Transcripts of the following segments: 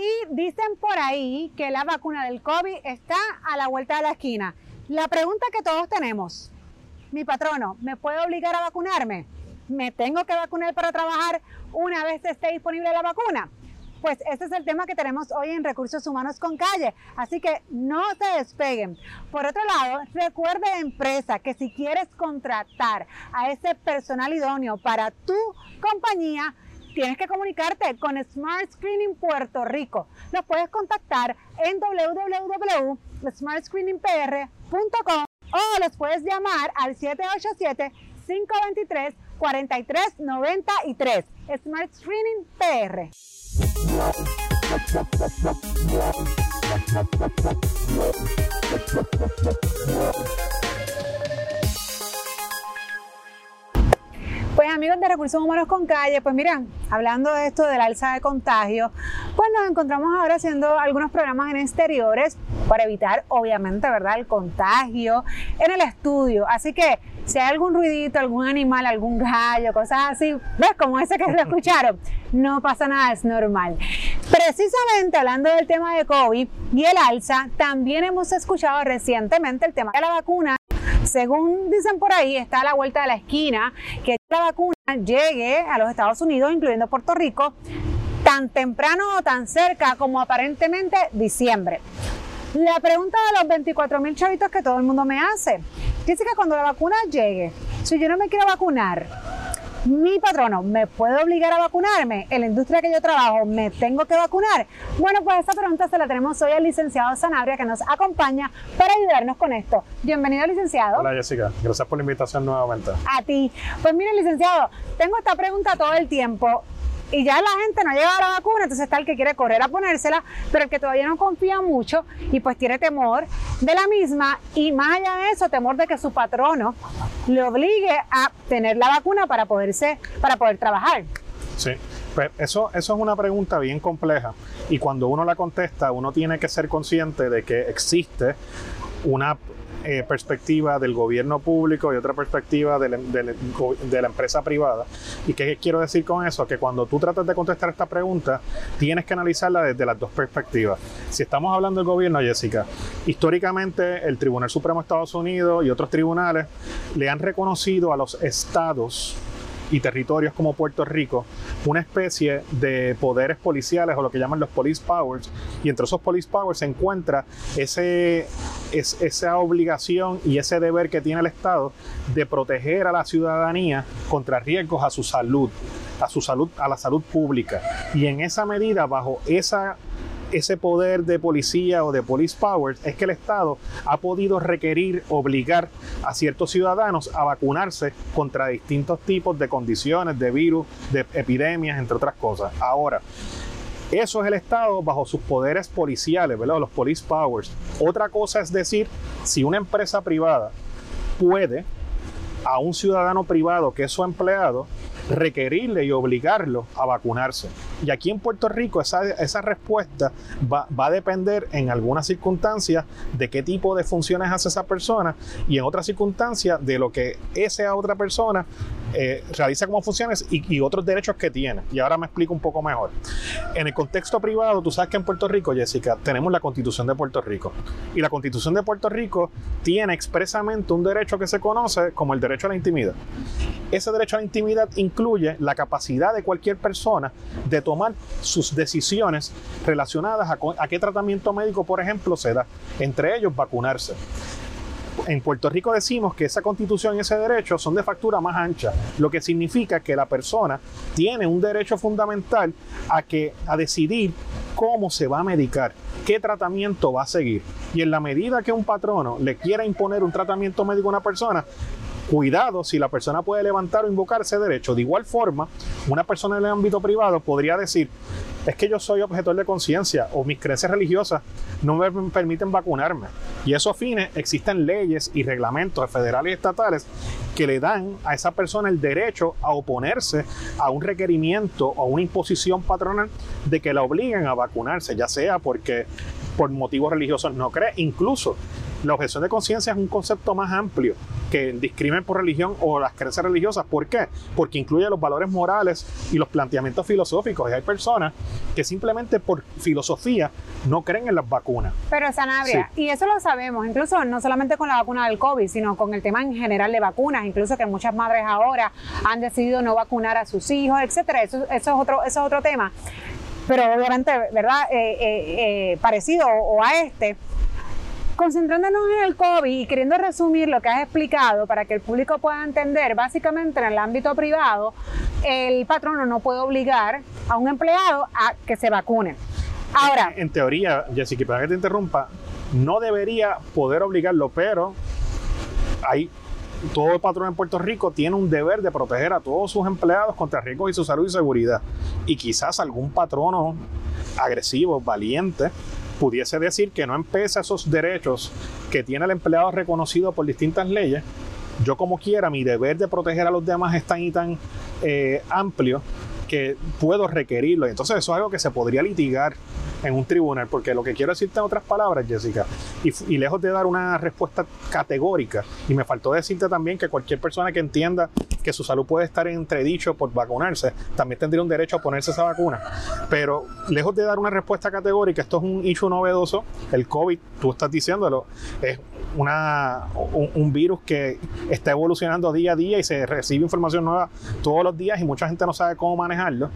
Y dicen por ahí que la vacuna del COVID está a la vuelta de la esquina. La pregunta que todos tenemos, mi patrono, ¿me puede obligar a vacunarme? ¿Me tengo que vacunar para trabajar una vez esté disponible la vacuna? Pues ese es el tema que tenemos hoy en Recursos Humanos con Calle, así que no se despeguen. Por otro lado, recuerde empresa que si quieres contratar a ese personal idóneo para tu compañía, tienes que comunicarte con Smart Screening Puerto Rico. Los puedes contactar en www.smartscreeningpr.com o los puedes llamar al 787 523 4393 Smart Screening PR. Pues amigos de Recursos Humanos con Calle, pues miren, hablando de esto del alza de contagio, pues nos encontramos ahora haciendo algunos programas en exteriores para evitar, obviamente, ¿verdad?, el contagio en el estudio. Así que si hay algún ruidito, algún animal, algún gallo, cosas así, ¿ves? Como ese que lo escucharon, no pasa nada, es normal. Precisamente hablando del tema de COVID y el alza, también hemos escuchado recientemente el tema de la vacuna según dicen por ahí, está a la vuelta de la esquina que la vacuna llegue a los Estados Unidos, incluyendo Puerto Rico, tan temprano o tan cerca como aparentemente diciembre. La pregunta de los 24 mil chavitos que todo el mundo me hace, que cuando la vacuna llegue, si yo no me quiero vacunar, mi patrono me puede obligar a vacunarme, en la industria que yo trabajo me tengo que vacunar. Bueno, pues esta pregunta se la tenemos hoy al licenciado Sanabria que nos acompaña para ayudarnos con esto. Bienvenido, licenciado. Hola, Jessica. Gracias por la invitación nuevamente. A ti. Pues mire, licenciado, tengo esta pregunta todo el tiempo y ya la gente no llega a la vacuna, entonces está el que quiere correr a ponérsela, pero el que todavía no confía mucho y pues tiene temor de la misma y más allá de eso, temor de que su patrono le obligue a tener la vacuna para poderse, para poder trabajar. Sí. Pues eso, eso es una pregunta bien compleja y cuando uno la contesta uno tiene que ser consciente de que existe una eh, perspectiva del gobierno público y otra perspectiva de la, de la, empresa privada. ¿Y qué quiero decir con eso? Que cuando tú tratas de contestar esta pregunta, tienes que analizarla desde las dos perspectivas. Si estamos hablando del gobierno, Jessica, históricamente el Tribunal Supremo de Estados Unidos y otros tribunales le han reconocido a los estados y territorios como Puerto Rico una especie de poderes policiales o lo que llaman los police powers y entre esos police powers se encuentra ese, esa obligación y ese deber que tiene el Estado de proteger a la ciudadanía contra riesgos a su salud a su salud a la salud pública y en esa medida bajo esa ese poder de policía o de police powers es que el Estado ha podido requerir, obligar a ciertos ciudadanos a vacunarse contra distintos tipos de condiciones, de virus, de epidemias, entre otras cosas. Ahora, eso es el Estado bajo sus poderes policiales, ¿verdad? Los police powers. Otra cosa es decir, si una empresa privada puede a un ciudadano privado que es su empleado requerirle y obligarlo a vacunarse. Y aquí en Puerto Rico esa, respuesta va, va, a depender en algunas circunstancias de qué tipo de funciones hace esa persona y en otras circunstancias de lo que esa otra persona eh, realiza como funciones y, otros derechos que tiene. Y ahora me explico un poco mejor. En el contexto privado, tú sabes que en Puerto Rico, Jessica, tenemos la Constitución de Puerto Rico. Y la Constitución de Puerto Rico tiene expresamente un derecho que se conoce como el derecho a la intimidad. Ese derecho a la intimidad incluye la capacidad de cualquier persona de tomar sus decisiones relacionadas a, a qué tratamiento médico, por ejemplo, se da. Entre ellos, vacunarse en Puerto Rico decimos que esa constitución y ese derecho son de factura más ancha, lo que significa que la persona tiene un derecho fundamental a, que, a decidir cómo se va a medicar, qué tratamiento va a seguir. Y en la medida que un patrono le quiera imponer un tratamiento médico a una persona, cuidado si la persona puede levantar o invocar ese derecho. De igual forma, una persona en el ámbito privado podría decir, es que yo soy objetor de conciencia o mis creencias religiosas no me permiten vacunarme. Y esos fines existen leyes y reglamentos federales y estatales que le dan a esa persona el derecho a oponerse a un requerimiento o una imposición patronal de que la obliguen a vacunarse, ya sea porque por motivos religiosos no cree, incluso la objeción de conciencia es un concepto más amplio que el discrimen por religión o las creencias religiosas. ¿Por qué? Porque incluye los valores morales y los planteamientos filosóficos. Y hay personas que simplemente por filosofía no creen en las vacunas. Pero Sanabria, y eso lo sabemos, incluso no solamente con la vacuna del COVID, sino con el tema en general de vacunas, incluso que muchas madres ahora han decidido no vacunar a sus hijos, etcétera. Eso, eso es otro, eso es otro tema. Pero obviamente, ¿verdad? Eh, eh, eh, parecido o a este concentrándonos en el COVID y queriendo resumir lo que has explicado para que el público pueda entender, básicamente en el ámbito privado, el patrono no puede obligar a un empleado a que se vacune. Ahora. En, teoría, Jessica, para que te interrumpa, no debería poder obligarlo, pero hay todo el patrón en Puerto Rico tiene un deber de proteger a todos sus empleados contra riesgos y su salud y seguridad. Y quizás algún patrono agresivo, valiente, pudiese decir que no empieza esos derechos que tiene el empleado reconocido por distintas leyes, yo como quiera, mi deber de proteger a los demás es tan y tan eh, amplio que puedo requerirlo. Entonces eso es algo que se podría litigar en un tribunal, porque lo que quiero decirte en otras palabras, Jessica, y, lejos de dar una respuesta categórica, y me faltó decirte también que cualquier persona que entienda que su salud puede estar entredicho por vacunarse, también tendría un derecho a ponerse esa vacuna. Pero lejos de dar una respuesta categórica, esto es un issue novedoso, el COVID, tú estás diciéndolo, es una, un, virus que está evolucionando día a día y se recibe información nueva todos los días y mucha gente no sabe cómo manejarlo.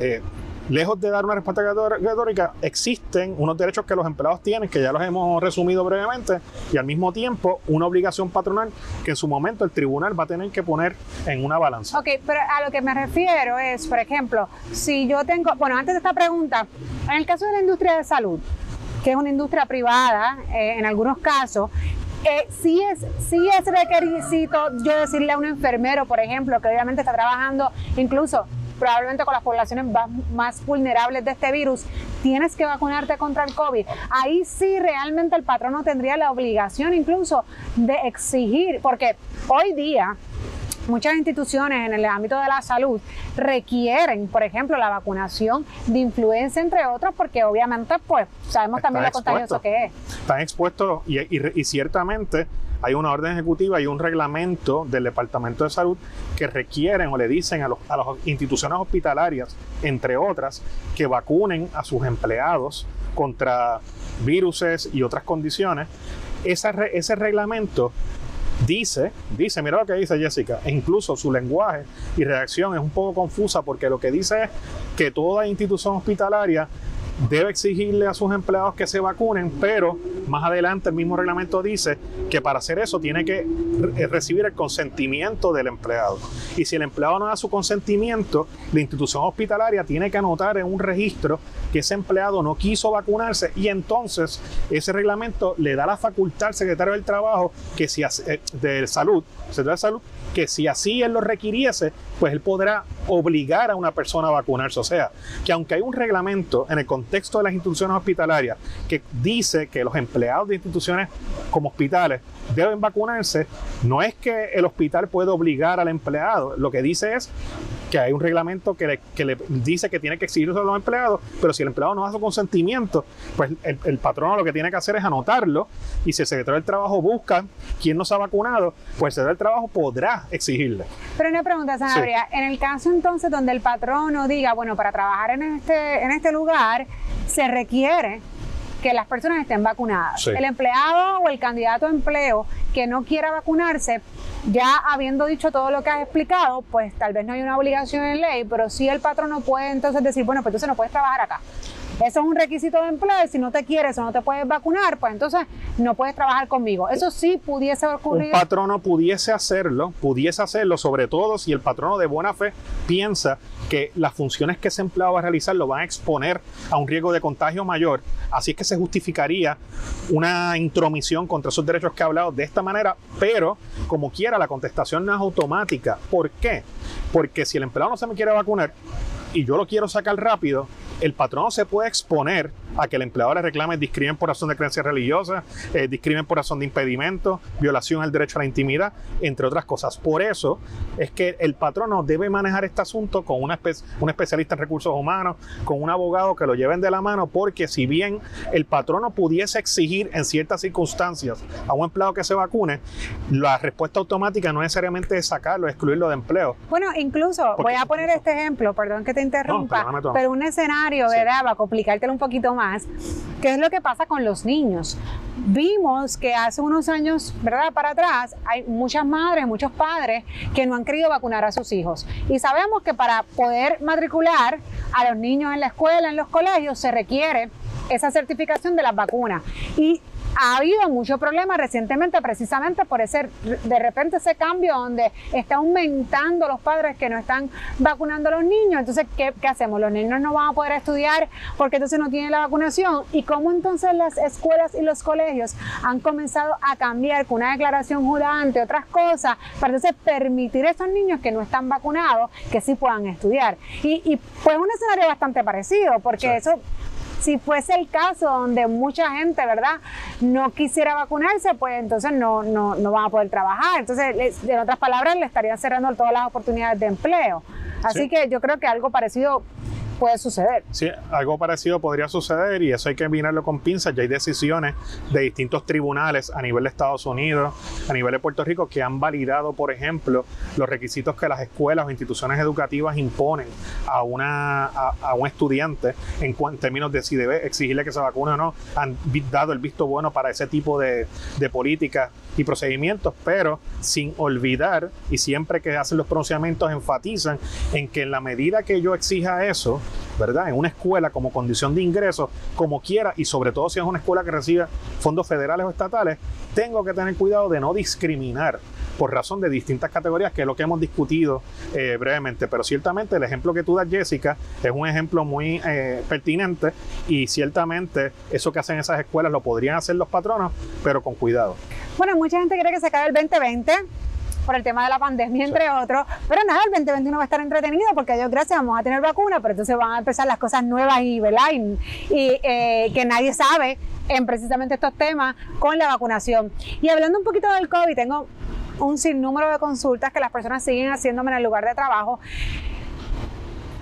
Eh, lejos de dar una respuesta categórica, existen unos derechos que los empleados tienen, que ya los hemos resumido brevemente, y al mismo tiempo una obligación patronal que en su momento el tribunal va a tener que poner en una balanza. Ok, pero a lo que me refiero es, por ejemplo, si yo tengo, bueno, antes de esta pregunta, en el caso de la industria de salud, que es una industria privada eh, en algunos casos, eh, sí, es, sí es yo decirle a un enfermero, por ejemplo, que obviamente está trabajando incluso probablemente con las poblaciones más vulnerables de este virus, tienes que vacunarte contra el COVID. Ahí sí realmente el patrono tendría la obligación incluso de exigir, porque hoy día muchas instituciones en el ámbito de la salud requieren, por ejemplo, la vacunación de influenza, entre otros, porque obviamente, pues, sabemos también lo contagioso que es. Están expuestos y, y ciertamente hay una orden ejecutiva y un reglamento del Departamento de Salud que requieren o le dicen a, las instituciones hospitalarias, entre otras, que vacunen a sus empleados contra viruses y otras condiciones. ese reglamento dice, dice, mira lo que dice Jessica, e incluso su lenguaje y redacción es un poco confusa porque lo que dice es que toda institución hospitalaria debe exigirle a sus empleados que se vacunen, pero más adelante el mismo reglamento dice que para hacer eso tiene que recibir el consentimiento del empleado. Y si el empleado no da su consentimiento, la institución hospitalaria tiene que anotar en un registro que ese empleado no quiso vacunarse y entonces ese reglamento le da la facultad al secretario del trabajo que si eh, de salud, secretario de salud, que si así él lo requiriese, pues él podrá obligar a una persona a vacunarse. O sea, que aunque hay un reglamento en el contexto de las instituciones hospitalarias que dice que los empleados de instituciones como hospitales deben vacunarse, no es que el hospital puede obligar al empleado, lo que dice es que hay un reglamento que le, dice que tiene que exigirse a los empleados, pero si el empleado no da su consentimiento, pues el, el patrono lo que tiene que hacer es anotarlo y si el secretario del trabajo busca quién no se ha vacunado, pues el secretario del trabajo podrá exigirle. Pero una pregunta, Sanabria, en el caso entonces donde el patrono diga, bueno, para trabajar en este, en este lugar se requiere que las personas estén vacunadas. El empleado o el candidato a empleo que no quiera vacunarse, ya habiendo dicho todo lo que has explicado, pues tal vez no hay una obligación en ley, pero sí el patrono puede entonces decir, bueno, pues entonces no puedes trabajar acá. Eso es un requisito de empleo y si no te quieres o no te puedes vacunar, pues entonces no puedes trabajar conmigo. Eso sí pudiese ocurrir. Un patrono pudiese hacerlo, pudiese hacerlo, sobre todo si el patrono de buena fe piensa que las funciones que ese empleado va a realizar lo van a exponer a un riesgo de contagio mayor. Así es que se justificaría una intromisión contra esos derechos que he hablado de esta manera, pero como quiera, la contestación no es automática. ¿Por qué? Porque si el empleado no se me quiere vacunar y yo lo quiero sacar rápido, el patrono se puede exponer a que el empleador le reclame discrimen por razón de creencias religiosas, eh, discrimen por razón de impedimento, violación al derecho a la intimidad, entre otras cosas. Por eso es que el patrono debe manejar este asunto con una un especialista en recursos humanos, con un abogado que lo lleven de la mano, porque si bien el patrono pudiese exigir en ciertas circunstancias a un empleado que se vacune, la respuesta automática no necesariamente es sacarlo, excluirlo de empleo. Bueno, incluso voy a poner este ejemplo, perdón que te interrumpa, pero un escenario, ¿verdad? Va a complicártelo un poquito más. ¿Qué es lo que pasa con los niños? Vimos que hace unos años, ¿verdad? Para atrás, hay muchas madres, muchos padres que no han querido vacunar a sus hijos. Y sabemos que para poder matricular a los niños en la escuela, en los colegios, se requiere esa certificación de las vacunas. Y ha habido mucho problema recientemente precisamente por ese, de repente ese cambio donde está aumentando los padres que no están vacunando a los niños. Entonces, ¿qué, hacemos? Los niños no van a poder estudiar porque entonces no tienen la vacunación. ¿Y cómo entonces las escuelas y los colegios han comenzado a cambiar con una declaración jurada, entre otras cosas, para entonces permitir a esos niños que no están vacunados que sí puedan estudiar? Y, y pues un escenario bastante parecido, porque eso si fuese el caso donde mucha gente, ¿verdad?, no quisiera vacunarse, pues entonces no, no, no van a poder trabajar. Entonces, en otras palabras, le estarían cerrando todas las oportunidades de empleo. Así que yo creo que algo parecido puede suceder. Sí, algo parecido podría suceder y eso hay que mirarlo con pinzas. Ya hay decisiones de distintos tribunales a nivel de Estados Unidos, a nivel de Puerto Rico, que han validado, por ejemplo, los requisitos que las escuelas o instituciones educativas imponen a, una, a, un estudiante en, términos de si debe exigirle que se vacune o no. Han dado el visto bueno para ese tipo de, de políticas y procedimientos, pero sin olvidar y siempre que hacen los pronunciamientos enfatizan en que en la medida que yo exija eso, ¿verdad? En una escuela como condición de ingreso, como quiera, y sobre todo si es una escuela que recibe fondos federales o estatales, tengo que tener cuidado de no discriminar por razón de distintas categorías, que es lo que hemos discutido eh, brevemente. Pero ciertamente el ejemplo que tú das, Jessica, es un ejemplo muy eh, pertinente y ciertamente eso que hacen esas escuelas lo podrían hacer los patronos, pero con cuidado. Bueno, mucha gente cree que se acabe el 2020 por el tema de la pandemia, entre otros. Pero nada, el 2021 va a estar entretenido porque yo gracias vamos a tener vacuna, pero entonces van a empezar las cosas nuevas y, ¿verdad? y, eh, que nadie sabe en precisamente estos temas con la vacunación. Y hablando un poquito del COVID, tengo un sinnúmero de consultas que las personas siguen haciéndome en el lugar de trabajo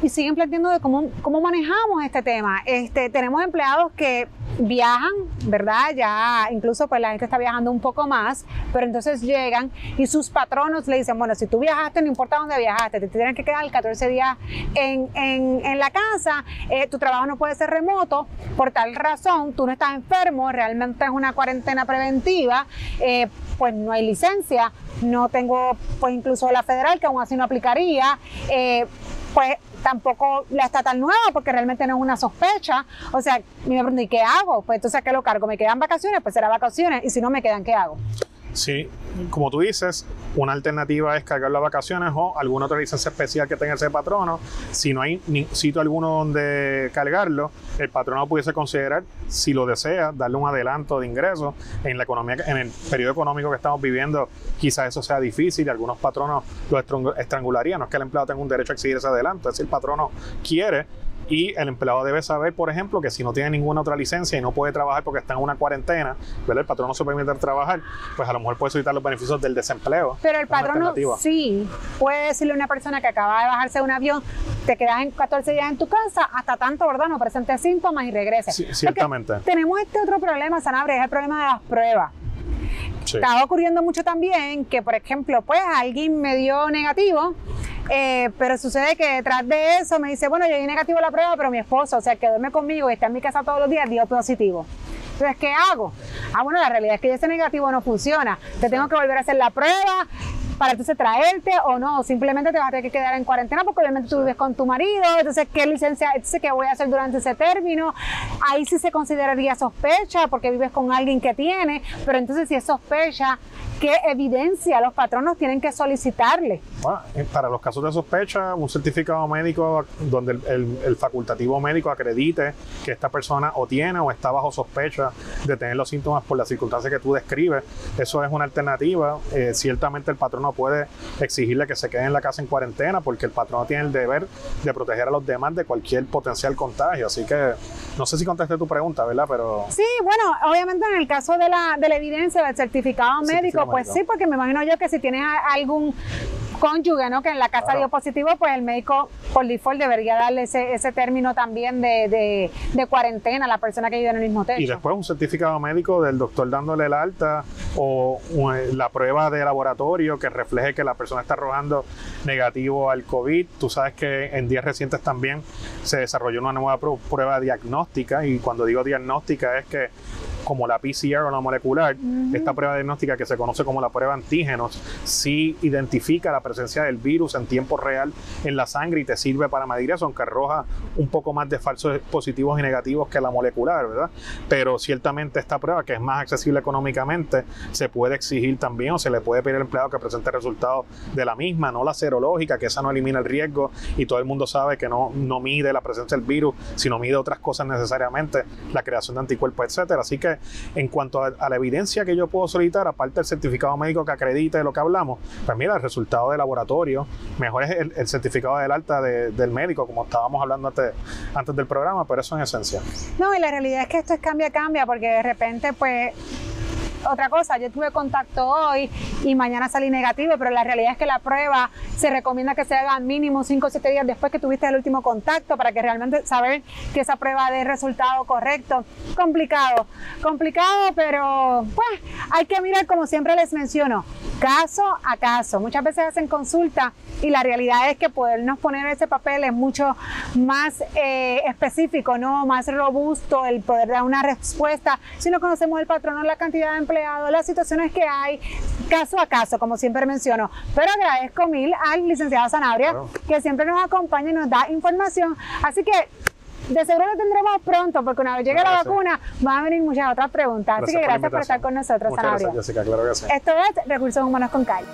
y siguen planteando de cómo, cómo manejamos este tema. Este, tenemos empleados que viajan, ¿verdad? Ya incluso pues la gente está viajando un poco más, pero entonces llegan y sus patronos le dicen, bueno, si tú viajaste, no importa dónde viajaste, te tienes que quedar 14 días en, en, en la casa, eh, tu trabajo no puede ser remoto, por tal razón, tú no estás enfermo, realmente es una cuarentena preventiva, eh, pues no hay licencia, no tengo pues incluso la federal que aún así no aplicaría, eh, pues tampoco la estatal nueva porque realmente no es una sospecha. O sea, me pregunto, ¿y qué hago? Pues entonces, ¿qué lo cargo? ¿Me quedan vacaciones? Pues será vacaciones. Y si no me quedan, ¿qué hago? Sí, como tú dices, una alternativa es cargar las vacaciones o alguna otra licencia especial que tenga ese patrono. Si no hay ni sitio alguno donde cargarlo, el patrono pudiese considerar, si lo desea, darle un adelanto de ingresos. En la economía, en el periodo económico que estamos viviendo, quizás eso sea difícil y algunos patronos lo estrangularían. No es que el empleado tenga un derecho a exigir ese adelanto, es si el patrono quiere, y el empleado debe saber, por ejemplo, que si no tiene ninguna otra licencia y no puede trabajar porque está en una cuarentena, ¿verdad? el patrón no se permite trabajar, pues a lo mejor puede solicitar los beneficios del desempleo. Pero el patrón sí puede decirle a una persona que acaba de bajarse de un avión, te quedas en 14 días en tu casa, hasta tanto, ¿verdad? No presentes síntomas y regreses. Sí, ciertamente. tenemos este otro problema, Sanabria, es el problema de las pruebas. Estaba ocurriendo mucho también que, por ejemplo, pues alguien me dio negativo, eh, pero sucede que detrás de eso me dice, bueno, yo di negativo a la prueba, pero mi esposo, o sea, que duerme conmigo y está en mi casa todos los días, dio positivo. Entonces, ¿qué hago? Ah, bueno, la realidad es que ese negativo no funciona. Te tengo que volver a hacer la prueba, para entonces traerte o no, simplemente te vas a tener que quedar en cuarentena porque obviamente tú vives con tu marido, entonces qué licencia, entonces qué voy a hacer durante ese término, ahí sí se consideraría sospecha porque vives con alguien que tiene, pero entonces si es sospecha, ¿qué evidencia los patronos tienen que solicitarle? Bueno, eh, para los casos de sospecha, un certificado médico donde el, facultativo médico acredite que esta persona o tiene o está bajo sospecha de tener los síntomas por las circunstancias que tú describes, eso es una alternativa. Eh, ciertamente el patrono puede exigirle que se quede en la casa en cuarentena porque el patrón tiene el deber de proteger a los demás de cualquier potencial contagio. Así que no sé si contesté tu pregunta, ¿verdad? Pero... Sí, bueno, obviamente en el caso de la, de la evidencia del certificado médico, pues sí, porque me imagino yo que si tienes algún cónyuge, ¿no? Que en la casa dio positivo, pues el médico por default debería darle ese, ese término también de, de, cuarentena a la persona que vive en el mismo techo. Y después un certificado médico del doctor dándole el alta o la prueba de laboratorio que refleje que la persona está arrojando negativo al COVID. Tú sabes que en días recientes también se desarrolló una nueva prueba diagnóstica y cuando digo diagnóstica es que como la PCR o la molecular, esta prueba diagnóstica que se conoce como la prueba antígenos, sí identifica la presencia del virus en tiempo real en la sangre y te sirve para medir eso, aunque arroja un poco más de falsos positivos y negativos que la molecular, ¿verdad? Pero ciertamente esta prueba, que es más accesible económicamente, se puede exigir también o se le puede pedir al empleado que presente resultados de la misma, no la serológica, que esa no elimina el riesgo y todo el mundo sabe que no, no mide la presencia del virus, sino mide otras cosas necesariamente, la creación de anticuerpos, etcétera. Así que en cuanto a, la evidencia que yo puedo solicitar, aparte del certificado médico que acredite lo que hablamos, pues mira, el resultado de laboratorio, mejor es el, certificado del alta del médico, como estábamos hablando antes, antes del programa, pero eso en esencia. No, y la realidad es que esto es cambia, cambia, porque de repente, pues otra cosa, yo tuve contacto hoy y mañana salí negativo, pero la realidad es que la prueba se recomienda que se haga mínimo 5 o 7 días después que tuviste el último contacto para que realmente saber que esa prueba dé resultado correcto. Complicado, complicado, pero pues hay que mirar como siempre les menciono, caso a caso. Muchas veces hacen consulta y la realidad es que podernos poner ese papel es mucho más eh, específico, ¿no? más robusto el poder dar una respuesta si no conocemos el patrón o la cantidad de las situaciones que hay, caso a caso, como siempre menciono. Pero agradezco mil al licenciado Zanabria, que siempre nos acompaña y nos da información. Así que de seguro lo tendremos pronto, porque una vez llegue la vacuna, van a venir muchas otras preguntas. Así que gracias por, estar con nosotros, Sanabria. Gracias, Jessica, claro que sí. Esto es Recursos Humanos con Calle.